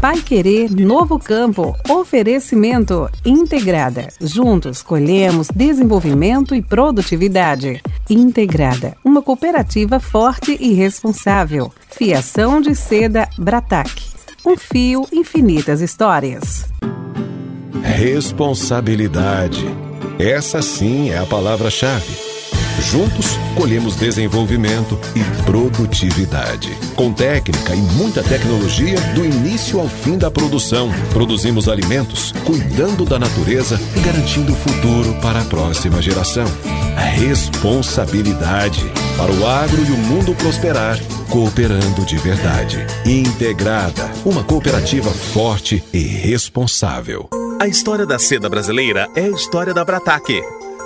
Pai Querer Novo Campo. Oferecimento Integrada. Juntos colhemos desenvolvimento e produtividade. Integrada, uma cooperativa forte e responsável. Fiação de seda Bratac. Um fio, infinitas histórias. Responsabilidade. Essa sim é a palavra-chave. Juntos, colhemos desenvolvimento e produtividade. Com técnica e muita tecnologia, do início ao fim da produção, produzimos alimentos, cuidando da natureza e garantindo o futuro para a próxima geração. A responsabilidade para o agro e o mundo prosperar, cooperando de verdade. Integrada, uma cooperativa forte e responsável. A história da seda brasileira é a história da Brataque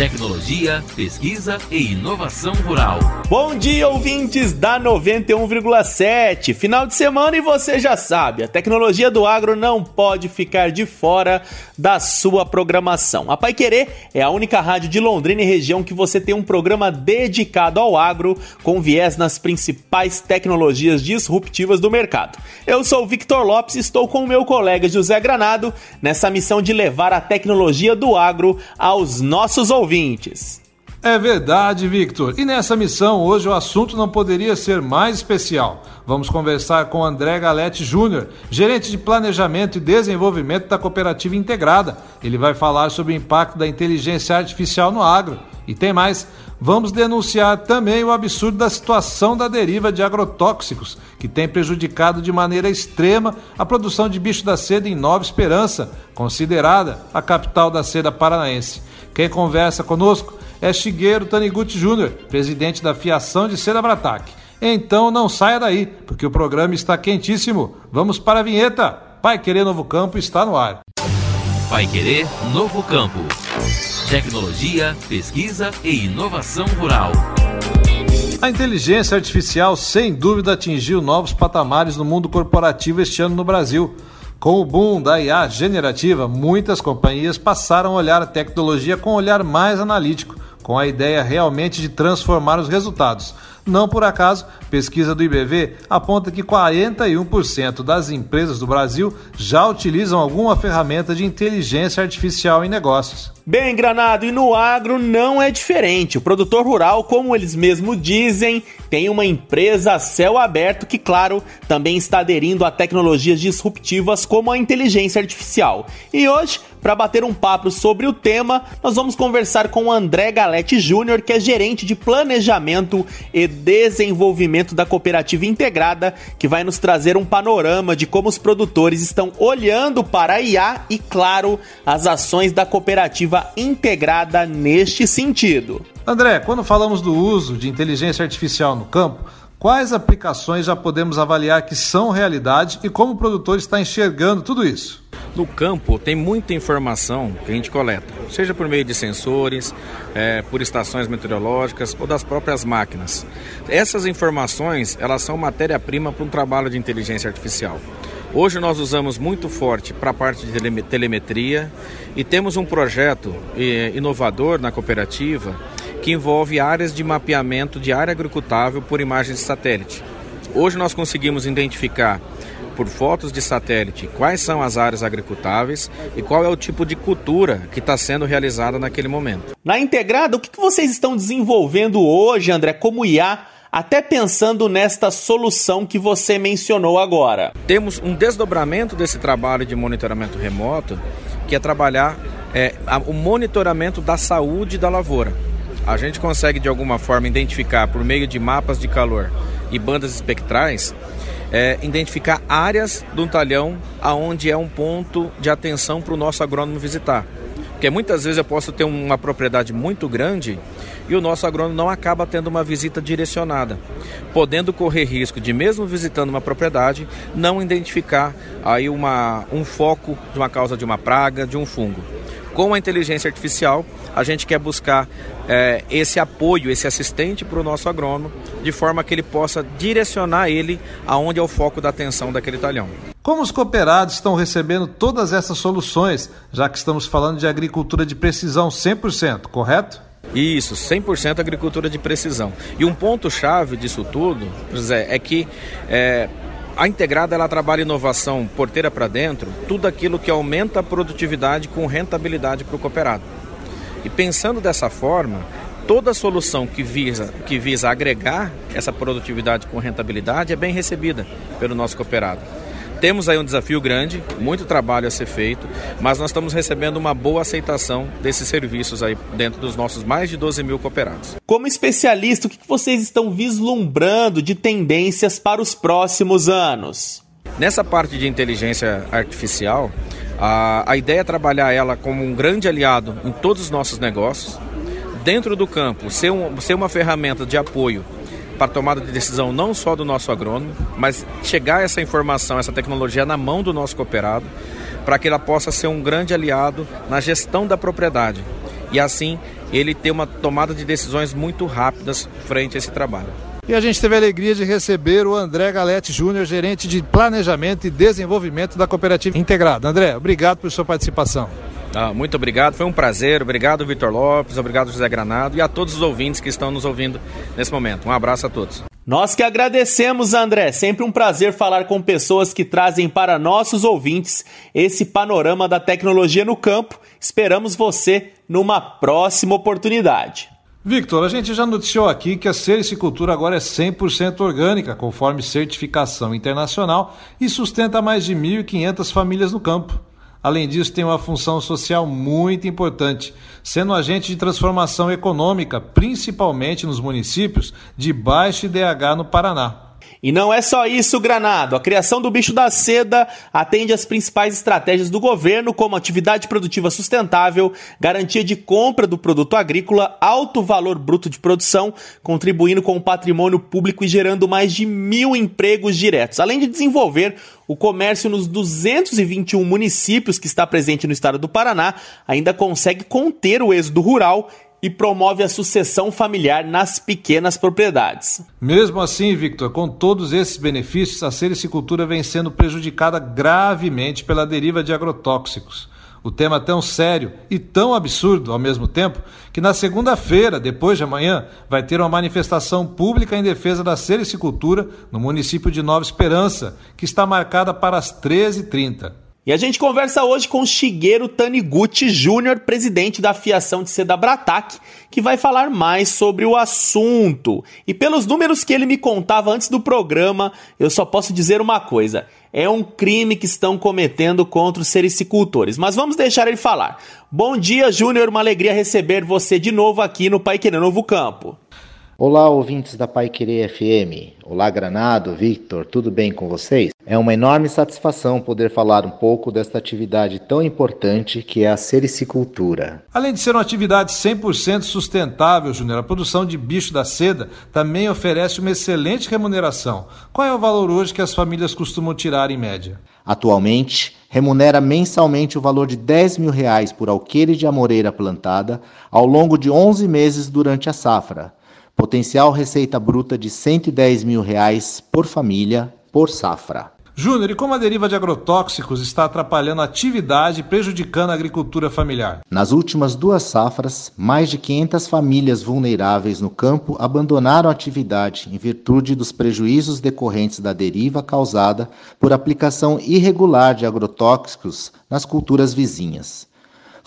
Tecnologia, pesquisa e inovação rural. Bom dia, ouvintes da 91,7. Final de semana e você já sabe, a tecnologia do agro não pode ficar de fora da sua programação. A Pai Querer é a única rádio de Londrina e região que você tem um programa dedicado ao agro com viés nas principais tecnologias disruptivas do mercado. Eu sou o Victor Lopes e estou com o meu colega José Granado nessa missão de levar a tecnologia do agro aos nossos ouvintes ouvintes. É verdade, Victor. E nessa missão, hoje o assunto não poderia ser mais especial. Vamos conversar com André Galete Júnior, gerente de planejamento e desenvolvimento da Cooperativa Integrada. Ele vai falar sobre o impacto da inteligência artificial no agro. E tem mais, vamos denunciar também o absurdo da situação da deriva de agrotóxicos, que tem prejudicado de maneira extrema a produção de bicho da seda em Nova Esperança, considerada a capital da seda paranaense. Quem conversa conosco é Shigeru Taniguchi Júnior, presidente da Fiação de Seda Brataque. Então não saia daí, porque o programa está quentíssimo. Vamos para a vinheta. Pai Querer Novo Campo está no ar. Pai Querer Novo Campo. Tecnologia, pesquisa e inovação rural. A inteligência artificial, sem dúvida, atingiu novos patamares no mundo corporativo este ano no Brasil. Com o boom da IA generativa, muitas companhias passaram a olhar a tecnologia com um olhar mais analítico, com a ideia realmente de transformar os resultados. Não por acaso, pesquisa do IBV aponta que 41% das empresas do Brasil já utilizam alguma ferramenta de inteligência artificial em negócios. Bem, Granado, e no agro não é diferente. O produtor rural, como eles mesmos dizem, tem uma empresa a céu aberto que, claro, também está aderindo a tecnologias disruptivas como a inteligência artificial. E hoje, para bater um papo sobre o tema, nós vamos conversar com o André Galete Júnior, que é gerente de planejamento e desenvolvimento da cooperativa integrada, que vai nos trazer um panorama de como os produtores estão olhando para a IA e, claro, as ações da cooperativa integrada neste sentido. André, quando falamos do uso de inteligência artificial no campo, quais aplicações já podemos avaliar que são realidade e como o produtor está enxergando tudo isso? No campo tem muita informação que a gente coleta, seja por meio de sensores, é, por estações meteorológicas ou das próprias máquinas. Essas informações elas são matéria-prima para um trabalho de inteligência artificial. Hoje nós usamos muito forte para a parte de telemetria e temos um projeto eh, inovador na cooperativa que envolve áreas de mapeamento de área agricultável por imagens de satélite. Hoje nós conseguimos identificar por fotos de satélite quais são as áreas agricultáveis e qual é o tipo de cultura que está sendo realizada naquele momento. Na integrada, o que vocês estão desenvolvendo hoje, André, como IA até pensando nesta solução que você mencionou agora. Temos um desdobramento desse trabalho de monitoramento remoto, que é trabalhar é, o monitoramento da saúde da lavoura. A gente consegue de alguma forma identificar por meio de mapas de calor e bandas espectrais, é, identificar áreas do talhão aonde é um ponto de atenção para o nosso agrônomo visitar. Porque muitas vezes eu posso ter uma propriedade muito grande e o nosso agrônomo não acaba tendo uma visita direcionada, podendo correr risco de, mesmo visitando uma propriedade, não identificar aí uma, um foco de uma causa de uma praga, de um fungo. Com a inteligência artificial, a gente quer buscar é, esse apoio, esse assistente para o nosso agrônomo, de forma que ele possa direcionar ele aonde é o foco da atenção daquele talhão. Como os cooperados estão recebendo todas essas soluções, já que estamos falando de agricultura de precisão 100%, correto? Isso, 100% agricultura de precisão. E um ponto-chave disso tudo, José, é que é, a integrada ela trabalha inovação porteira para dentro, tudo aquilo que aumenta a produtividade com rentabilidade para o cooperado. E pensando dessa forma, toda solução que visa, que visa agregar essa produtividade com rentabilidade é bem recebida pelo nosso cooperado. Temos aí um desafio grande, muito trabalho a ser feito, mas nós estamos recebendo uma boa aceitação desses serviços aí dentro dos nossos mais de 12 mil cooperados. Como especialista, o que vocês estão vislumbrando de tendências para os próximos anos? Nessa parte de inteligência artificial, a, a ideia é trabalhar ela como um grande aliado em todos os nossos negócios. Dentro do campo, ser, um, ser uma ferramenta de apoio para tomada de decisão não só do nosso agrônomo, mas chegar essa informação, essa tecnologia na mão do nosso cooperado, para que ela possa ser um grande aliado na gestão da propriedade e assim ele ter uma tomada de decisões muito rápidas frente a esse trabalho. E a gente teve a alegria de receber o André Galete Júnior, gerente de planejamento e desenvolvimento da Cooperativa Integrada. André, obrigado por sua participação. Ah, muito obrigado, foi um prazer. Obrigado, Vitor Lopes, obrigado, José Granado e a todos os ouvintes que estão nos ouvindo nesse momento. Um abraço a todos. Nós que agradecemos, André. Sempre um prazer falar com pessoas que trazem para nossos ouvintes esse panorama da tecnologia no campo. Esperamos você numa próxima oportunidade. Victor, a gente já noticiou aqui que a sericicultura agora é 100% orgânica, conforme certificação internacional, e sustenta mais de 1.500 famílias no campo. Além disso, tem uma função social muito importante, sendo um agente de transformação econômica, principalmente nos municípios de baixo IDH no Paraná. E não é só isso, Granado. A criação do bicho da seda atende às principais estratégias do governo, como atividade produtiva sustentável, garantia de compra do produto agrícola, alto valor bruto de produção, contribuindo com o patrimônio público e gerando mais de mil empregos diretos, além de desenvolver o comércio nos 221 municípios que está presente no estado do Paraná, ainda consegue conter o êxodo rural e promove a sucessão familiar nas pequenas propriedades. Mesmo assim, Victor, com todos esses benefícios, a sericicultura vem sendo prejudicada gravemente pela deriva de agrotóxicos. O tema é tão sério e tão absurdo ao mesmo tempo que na segunda-feira, depois de amanhã, vai ter uma manifestação pública em defesa da sericicultura no município de Nova Esperança, que está marcada para as 13h30. E a gente conversa hoje com Shigeru Taniguchi Júnior, presidente da Fiação de Seda Brataque, que vai falar mais sobre o assunto. E pelos números que ele me contava antes do programa, eu só posso dizer uma coisa: é um crime que estão cometendo contra os sericicultores. Mas vamos deixar ele falar. Bom dia, Júnior, uma alegria receber você de novo aqui no Pai Querer Novo Campo. Olá, ouvintes da Pai Querer FM. Olá, Granado, Victor, tudo bem com vocês? É uma enorme satisfação poder falar um pouco desta atividade tão importante que é a sericicultura. Além de ser uma atividade 100% sustentável, Júnior, a produção de bicho da seda também oferece uma excelente remuneração. Qual é o valor hoje que as famílias costumam tirar em média? Atualmente, remunera mensalmente o valor de 10 mil reais por alqueire de amoreira plantada ao longo de 11 meses durante a safra Potencial receita bruta de 110 mil reais por família por safra. Júnior, e como a deriva de agrotóxicos está atrapalhando a atividade e prejudicando a agricultura familiar? Nas últimas duas safras, mais de 500 famílias vulneráveis no campo abandonaram a atividade em virtude dos prejuízos decorrentes da deriva causada por aplicação irregular de agrotóxicos nas culturas vizinhas.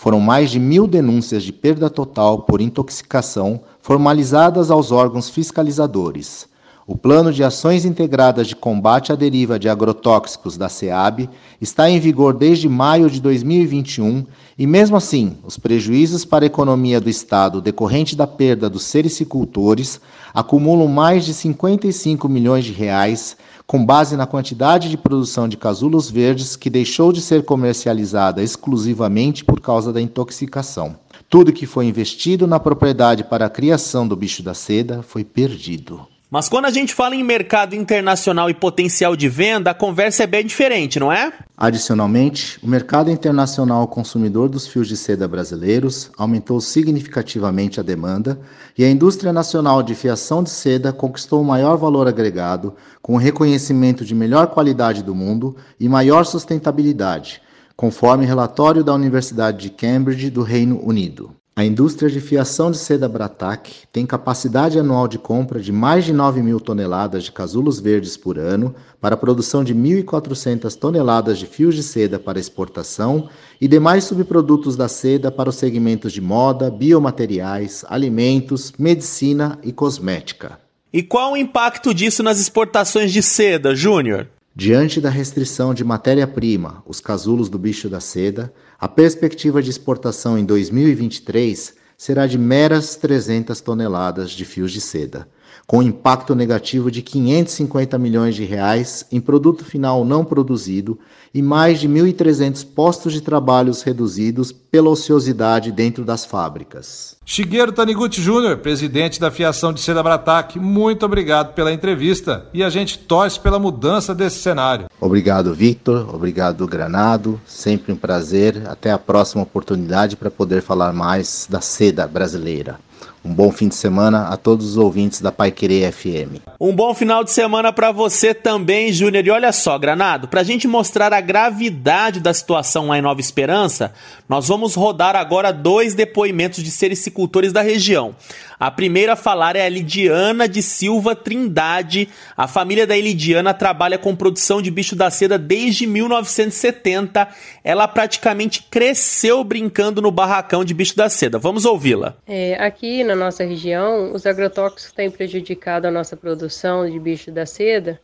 Foram mais de mil denúncias de perda total por intoxicação formalizadas aos órgãos fiscalizadores. O Plano de Ações Integradas de Combate à Deriva de Agrotóxicos da SEAB está em vigor desde maio de 2021 e, mesmo assim, os prejuízos para a economia do Estado decorrente da perda dos sericicultores acumulam mais de 55 milhões de reais, com base na quantidade de produção de casulos verdes que deixou de ser comercializada exclusivamente por causa da intoxicação. Tudo que foi investido na propriedade para a criação do bicho da seda foi perdido. Mas quando a gente fala em mercado internacional e potencial de venda, a conversa é bem diferente, não é? Adicionalmente, o mercado internacional consumidor dos fios de seda brasileiros aumentou significativamente a demanda e a indústria nacional de fiação de seda conquistou o maior valor agregado, com o reconhecimento de melhor qualidade do mundo e maior sustentabilidade, conforme relatório da Universidade de Cambridge do Reino Unido. A indústria de fiação de seda Bratac tem capacidade anual de compra de mais de 9 mil toneladas de casulos verdes por ano para a produção de 1.400 toneladas de fios de seda para exportação e demais subprodutos da seda para os segmentos de moda, biomateriais, alimentos, medicina e cosmética. E qual o impacto disso nas exportações de seda, Júnior? Diante da restrição de matéria-prima, os casulos do bicho da seda, a perspectiva de exportação em 2023 será de meras 300 toneladas de fios de seda, com impacto negativo de 550 milhões de reais em produto final não produzido e mais de 1.300 postos de trabalhos reduzidos pela ociosidade dentro das fábricas. Shigeru Taniguchi Jr., presidente da Fiação de Seda Bratac, muito obrigado pela entrevista e a gente torce pela mudança desse cenário. Obrigado, Victor. Obrigado, Granado. Sempre um prazer. Até a próxima oportunidade para poder falar mais da seda brasileira. Um bom fim de semana a todos os ouvintes da Pai Querer FM. Um bom final de semana para você também, Júnior. E olha só, Granado, para a gente mostrar a gravidade da situação lá em Nova Esperança, nós vamos rodar agora dois depoimentos de sericicultores da região. A primeira a falar é a Lidiana de Silva Trindade. A família da Lidiana trabalha com produção de bicho da seda desde 1970. Ela praticamente cresceu brincando no barracão de bicho da seda. Vamos ouvi-la. É, aqui na nossa região, os agrotóxicos têm prejudicado a nossa produção de bicho da seda.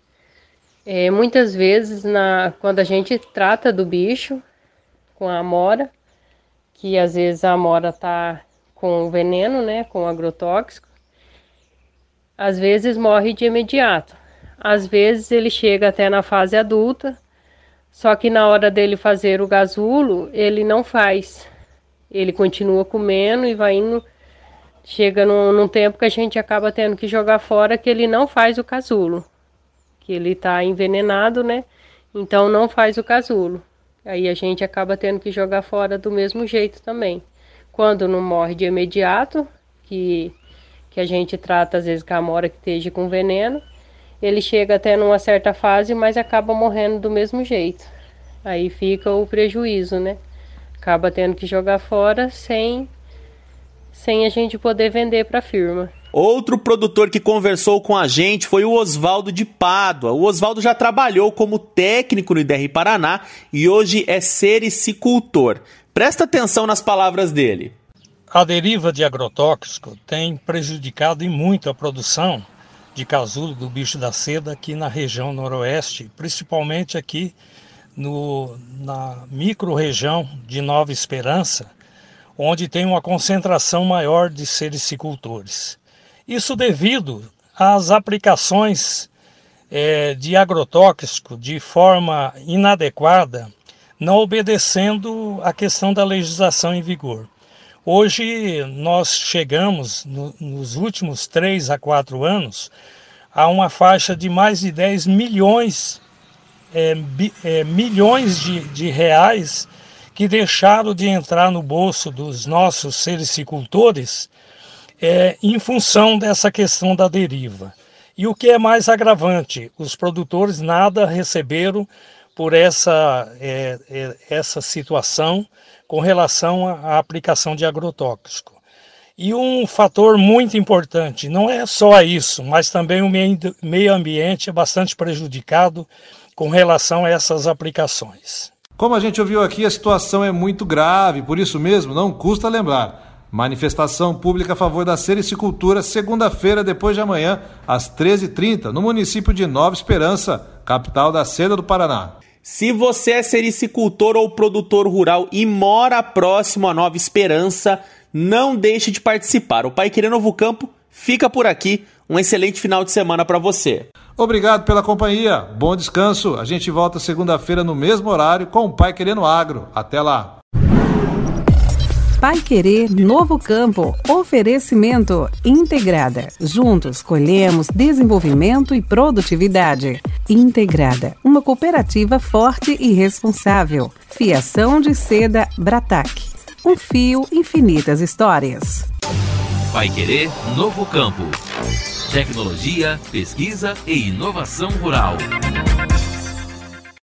É, muitas vezes, na, quando a gente trata do bicho com a amora, que às vezes a amora está com veneno, né, com agrotóxico, às vezes morre de imediato. Às vezes ele chega até na fase adulta, só que na hora dele fazer o gasulo, ele não faz. Ele continua comendo e vai indo. Chega num, num tempo que a gente acaba tendo que jogar fora que ele não faz o casulo. Que ele está envenenado, né? Então não faz o casulo. Aí a gente acaba tendo que jogar fora do mesmo jeito também. Quando não morre de imediato, que, que a gente trata às vezes com a amora que esteja com veneno, ele chega até numa certa fase, mas acaba morrendo do mesmo jeito. Aí fica o prejuízo, né? Acaba tendo que jogar fora sem, sem a gente poder vender para a firma. Outro produtor que conversou com a gente foi o Oswaldo de Pádua. O Oswaldo já trabalhou como técnico no IDR Paraná e hoje é sericicultor. Presta atenção nas palavras dele. A deriva de agrotóxico tem prejudicado em muito a produção de casulo do bicho da seda aqui na região noroeste, principalmente aqui no, na micro-região de Nova Esperança, onde tem uma concentração maior de sericicultores. Isso devido às aplicações é, de agrotóxico de forma inadequada não obedecendo à questão da legislação em vigor. Hoje nós chegamos, no, nos últimos três a quatro anos, a uma faixa de mais de 10 milhões, é, bi, é, milhões de, de reais que deixaram de entrar no bolso dos nossos sericicultores é, em função dessa questão da deriva. E o que é mais agravante, os produtores nada receberam por essa, é, é, essa situação com relação à aplicação de agrotóxico. E um fator muito importante, não é só isso, mas também o meio ambiente é bastante prejudicado com relação a essas aplicações. Como a gente ouviu aqui, a situação é muito grave, por isso mesmo não custa lembrar. Manifestação pública a favor da sericicultura, segunda-feira, depois de amanhã, às 13h30, no município de Nova Esperança, capital da seda do Paraná. Se você é sericicultor ou produtor rural e mora próximo a Nova Esperança, não deixe de participar. O Pai Querer Novo Campo fica por aqui. Um excelente final de semana para você. Obrigado pela companhia, bom descanso. A gente volta segunda-feira no mesmo horário com o Pai Querendo Agro. Até lá. Pai Querer Novo Campo. Oferecimento Integrada. Juntos colhemos desenvolvimento e produtividade. Integrada, uma cooperativa forte e responsável. Fiação de seda Bratac. Um fio, infinitas histórias. Pai Querer Novo Campo. Tecnologia, pesquisa e inovação rural.